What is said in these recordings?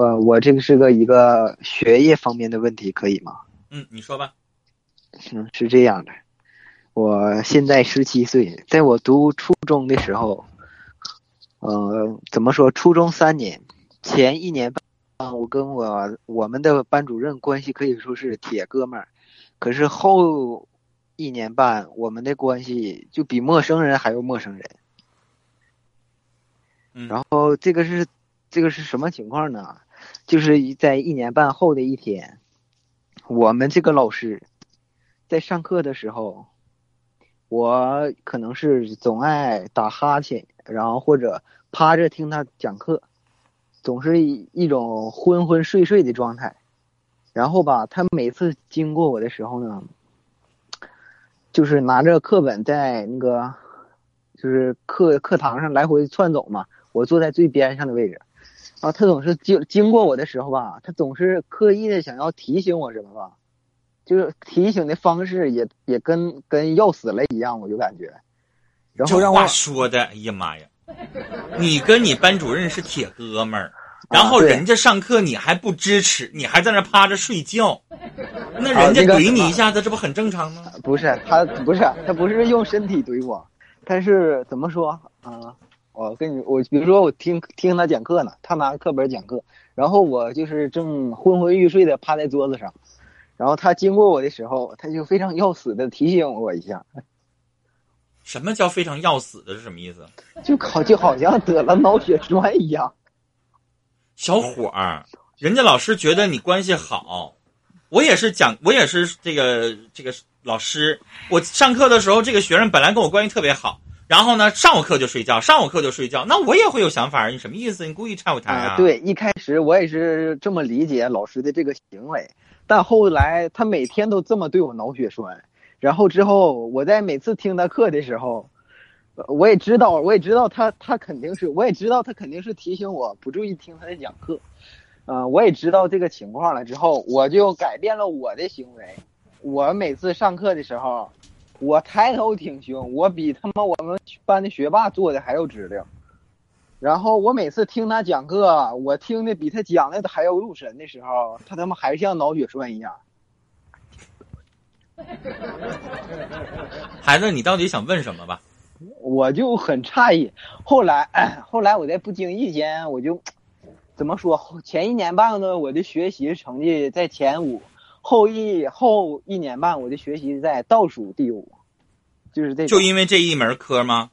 呃，我这个是个一个学业方面的问题，可以吗？嗯，你说吧。嗯，是这样的，我现在十七岁，在我读初中的时候，呃，怎么说？初中三年，前一年半，我跟我我们的班主任关系可以说是铁哥们儿，可是后一年半，我们的关系就比陌生人还要陌生人。嗯，然后这个是这个是什么情况呢？就是在一年半后的一天，我们这个老师在上课的时候，我可能是总爱打哈欠，然后或者趴着听他讲课，总是一种昏昏睡睡的状态。然后吧，他每次经过我的时候呢，就是拿着课本在那个就是课课堂上来回窜走嘛。我坐在最边上的位置，啊，他总是经经过我的时候吧，他总是刻意的想要提醒我什么吧，就是提醒的方式也也跟跟要死了一样，我就感觉。然后让这话说的，哎呀妈呀！你跟你班主任是铁哥们儿，然后人家上课你还不支持，你还在那趴着睡觉，那人家怼你一下子，这不很正常吗？不是他不是他不是用身体怼我，他是怎么说啊？我跟你我比如说我听听他讲课呢，他拿课本讲课，然后我就是正昏昏欲睡的趴在桌子上，然后他经过我的时候，他就非常要死的提醒我一下，什么叫非常要死的？是什么意思？就好就好像得了脑血栓一样。小伙儿，人家老师觉得你关系好，我也是讲，我也是这个这个老师。我上课的时候，这个学生本来跟我关系特别好，然后呢，上我课就睡觉，上我课就睡觉，那我也会有想法。你什么意思？你故意拆我台啊？，对，一开始我也是这么理解老师的这个行为，但后来他每天都这么对我脑血栓，然后之后我在每次听他课的时候，我也知道，我也知道他他肯定是，我也知道他肯定是提醒我不注意听他的讲课，呃，我也知道这个情况了之后，我就改变了我的行为，我每次上课的时候，我抬头挺胸，我比他妈我们班的学霸做的还要直溜。然后我每次听他讲课，我听的比他讲的还要入神的时候，他他妈还像脑血栓一样。孩子，你到底想问什么吧？我就很诧异。后来，后来我在不经意间，我就怎么说？前一年半呢，我的学习成绩在前五；后一后一年半，我的学习在倒数第五。就是这就因为这一门科吗？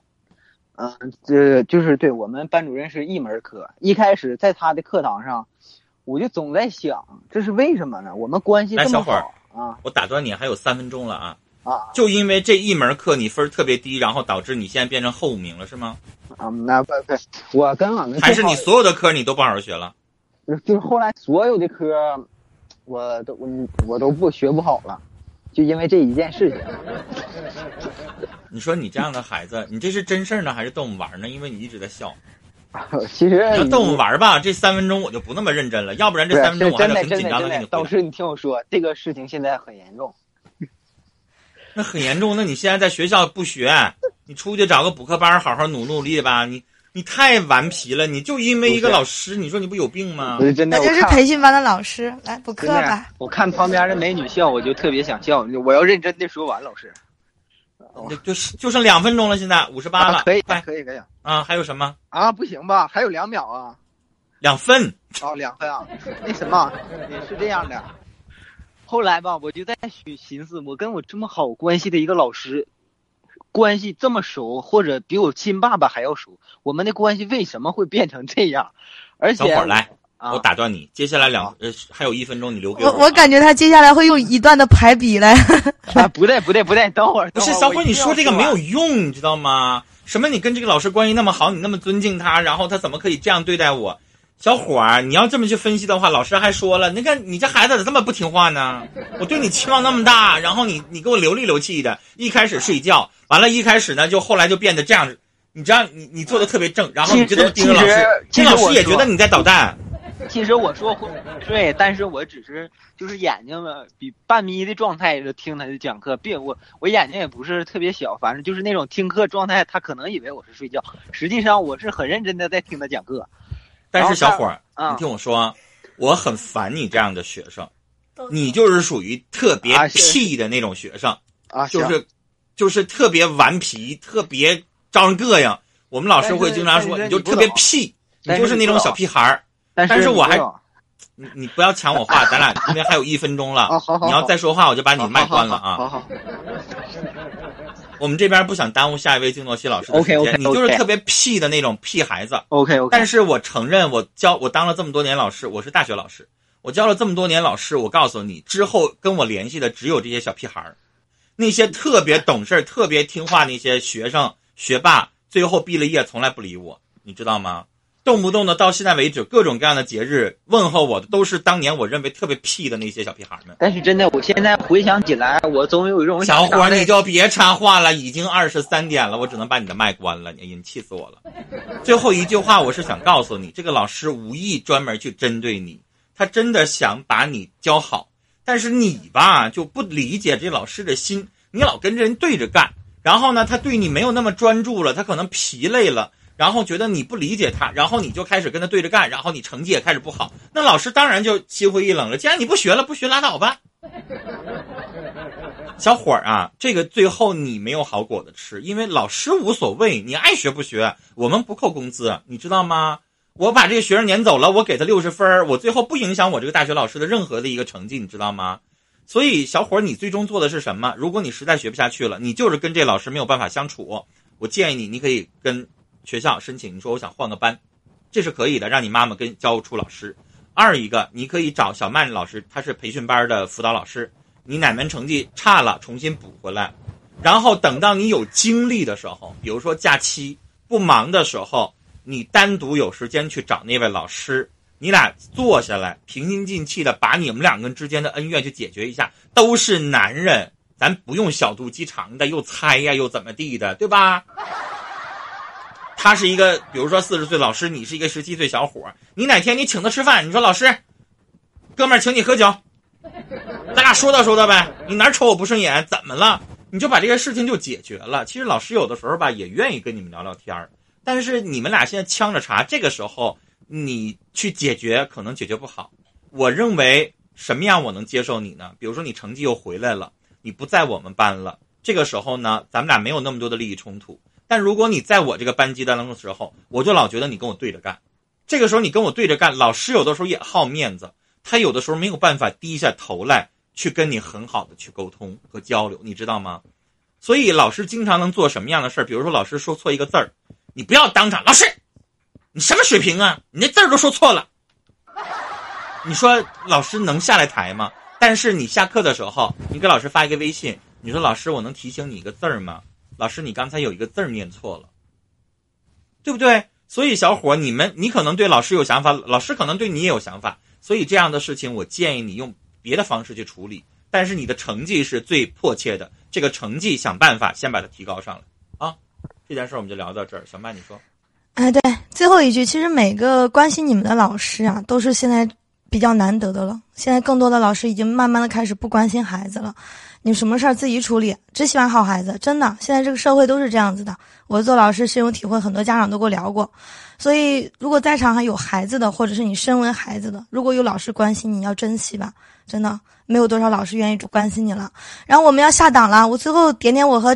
嗯，这就是对我们班主任是一门科。一开始在他的课堂上，我就总在想，这是为什么呢？我们关系这么来小伙儿好啊我打断你，还有三分钟了啊！啊就因为这一门课你分儿特别低，然后导致你现在变成后五名了，是吗？啊！那不不，我跟俺们还是你所有的科你都不好好学了？就是后来所有的科，我都我我都不学不好了，就因为这一件事情。你说你这样的孩子，你这是真事儿呢，还是逗我们玩儿呢？因为你一直在笑。其实你要逗我们玩儿吧，这三分钟我就不那么认真了，要不然这三分钟我还得很紧张的给你回答。导师你听我说，这个事情现在很严重。那很严重，那你现在在学校不学，你出去找个补课班好好努努力吧。你你太顽皮了，你就因为一个老师，你说你不有病吗我？是真的，那就是培训班的老师，来补课吧。我看旁边的美女笑，我就特别想笑。我要认真的说完，老师。就就就剩两分钟了，现在五十八了，啊可以，可以，可以啊！还有什么？啊！不行吧？还有两秒啊！两分。哦，两分啊！那什么，也是这样的。后来吧，我就在寻寻思，我跟我这么好关系的一个老师，关系这么熟，或者比我亲爸爸还要熟，我们的关系为什么会变成这样？而且小伙儿来，啊，我打断你，接下来两呃还有一分钟，你留给我我。我感觉他接下来会用一段的排比来。啊，不对不对不对，等会儿不是小伙你说这个没有用，你知道吗？什么？你跟这个老师关系那么好，你那么尊敬他，然后他怎么可以这样对待我？小伙儿，你要这么去分析的话，老师还说了，你看你这孩子咋这么不听话呢？我对你期望那么大，然后你你给我流里流气的，一开始睡觉，完了，一开始呢就后来就变得这样，你知道你你做的特别正，然后你就这么盯着老师，老师也觉得你在捣蛋。其实我说昏昏睡，但是我只是就是眼睛嘛，比半眯的状态就听他的讲课，并我我眼睛也不是特别小，反正就是那种听课状态，他可能以为我是睡觉，实际上我是很认真的在听他讲课。但是小伙儿，啊你听我说，我很烦你这样的学生，你就是属于特别屁的那种学生，啊，就是就是特别顽皮，特别招人膈应。我们老师会经常说，你就特别屁，你就是那种小屁孩儿。但但是我还你你你不要抢我话，咱俩因为还有一分钟了 你要再说话我就把你麦关了啊。好好好，我们这边不想耽误下一位静诺西老师的时间你就是特别屁的那种屁孩子。OK OK，但是我承认，我教我当了这么多年老师，我是大学老师，我教了这么多年老师，我告诉你，之后跟我联系的只有这些小屁孩儿，那些特别懂事儿、特别听话那些学生学霸，最后毕了业从来不理我，你知道吗？动不动的到现在为止，各种各样的节日问候我的，都是当年我认为特别屁的那些小屁孩儿们。但是真的，我现在回想起来，我总有一种小伙儿，你就别插话了，已经二十三点了，我只能把你的麦关了。你你气死我了！最后一句话，我是想告诉你，这个老师无意专门去针对你，他真的想把你教好，但是你吧就不理解这老师的心，你老跟这人对着干，然后呢，他对你没有那么专注了，他可能疲累了。然后觉得你不理解他，然后你就开始跟他对着干，然后你成绩也开始不好，那老师当然就心灰意冷了。既然你不学了，不学拉倒吧。小伙儿啊，这个最后你没有好果子吃，因为老师无所谓，你爱学不学，我们不扣工资，你知道吗？我把这个学生撵走了，我给他六十分儿我最后不影响我这个大学老师的任何的一个成绩，你知道吗？所以小伙儿，你最终做的是什么？如果你实在学不下去了，你就是跟这老师没有办法相处，我建议你，你可以跟学校申请，你说我想换个班，这是可以的，让你妈妈跟教务处老师。二一个，你可以找小曼老师，他是培训班的辅导老师。你哪门成绩差了，重新补回来，然后等到你有精力的时候，比如说假期不忙的时候，你单独有时间去找那位老师，你俩坐下来，平心静气的把你们两个之间的恩怨去解决一下。都是男人，咱不用小肚鸡肠的，又猜呀，又怎么地的，对吧？他是一个，比如说四十岁老师，你是一个十七岁小伙儿，你哪天你请他吃饭，你说老师，哥们儿请你喝酒，咱俩说道说道呗，你哪瞅我不顺眼，怎么了？你就把这个事情就解决了。其实老师有的时候吧，也愿意跟你们聊聊天儿，但是你们俩现在呛着茬，这个时候你去解决可能解决不好。我认为什么样我能接受你呢？比如说你成绩又回来了，你不在我们班了，这个时候呢，咱们俩没有那么多的利益冲突。但如果你在我这个班级当中的时候，我就老觉得你跟我对着干。这个时候你跟我对着干，老师有的时候也好面子，他有的时候没有办法低下头来去跟你很好的去沟通和交流，你知道吗？所以老师经常能做什么样的事儿？比如说老师说错一个字儿，你不要当场老师，你什么水平啊？你那字儿都说错了。你说老师能下来台吗？但是你下课的时候，你给老师发一个微信，你说老师，我能提醒你一个字儿吗？老师，你刚才有一个字儿念错了，对不对？所以小伙儿，你们你可能对老师有想法，老师可能对你也有想法，所以这样的事情，我建议你用别的方式去处理。但是你的成绩是最迫切的，这个成绩想办法先把它提高上来啊！这件事儿我们就聊到这儿。小曼，你说，哎，对，最后一句，其实每个关心你们的老师啊，都是现在比较难得的了。现在更多的老师已经慢慢的开始不关心孩子了，你什么事儿自己处理，只喜欢好孩子，真的，现在这个社会都是这样子的。我做老师深有体会，很多家长都跟我聊过。所以，如果在场还有孩子的，或者是你身为孩子的，如果有老师关心你，要珍惜吧，真的，没有多少老师愿意关心你了。然后我们要下档了，我最后点点我和。